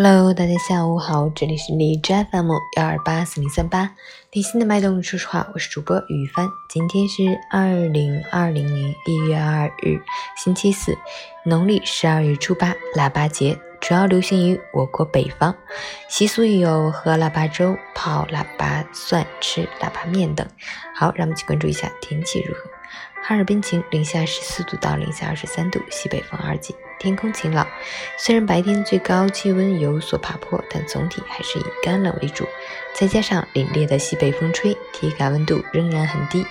Hello，大家下午好，这里是荔枝 FM 幺二八四零三八，理性的脉动，说实话，我是主播雨帆。今天是二零二零年一月二日，星期四，农历十二月初八，腊八节，主要流行于我国北方，习俗有喝腊八粥、泡腊八蒜、吃腊八面等。好，让我们去关注一下天气如何。哈尔滨晴，零下十四度到零下二十三度，西北风二级。天空晴朗，虽然白天最高气温有所爬坡，但总体还是以干冷为主。再加上凛冽的西北风吹，体感温度仍然很低。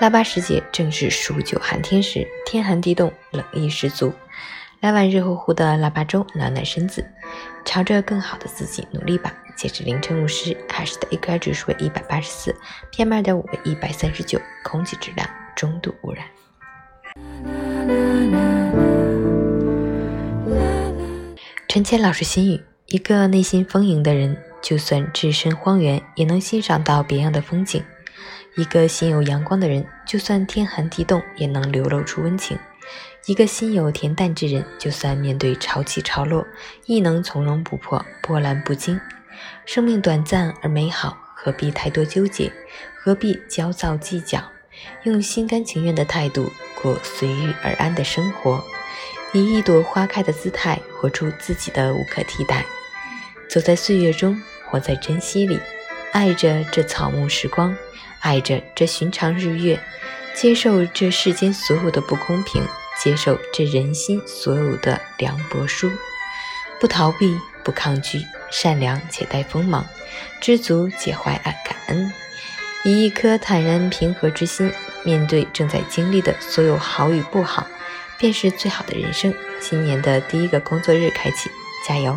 腊八时节正是数九寒天时，天寒地冻，冷意十足。来碗热乎乎的腊八粥，暖暖身子，朝着更好的自己努力吧。截至凌晨五时，海市的 AQI 指数为一百八十四，PM 二点五为一百三十九，空气质量中度污染。陈谦老师心语：一个内心丰盈的人，就算置身荒原，也能欣赏到别样的风景；一个心有阳光的人，就算天寒地冻，也能流露出温情；一个心有恬淡之人，就算面对潮起潮落，亦能从容不迫，波澜不惊。生命短暂而美好，何必太多纠结？何必焦躁计较？用心甘情愿的态度过随遇而安的生活。以一朵花开的姿态，活出自己的无可替代。走在岁月中，活在珍惜里，爱着这草木时光，爱着这寻常日月，接受这世间所有的不公平，接受这人心所有的凉薄疏。不逃避，不抗拒，善良且带锋芒，知足且怀爱感恩，以一颗坦然平和之心，面对正在经历的所有好与不好。便是最好的人生。新年的第一个工作日开启，加油！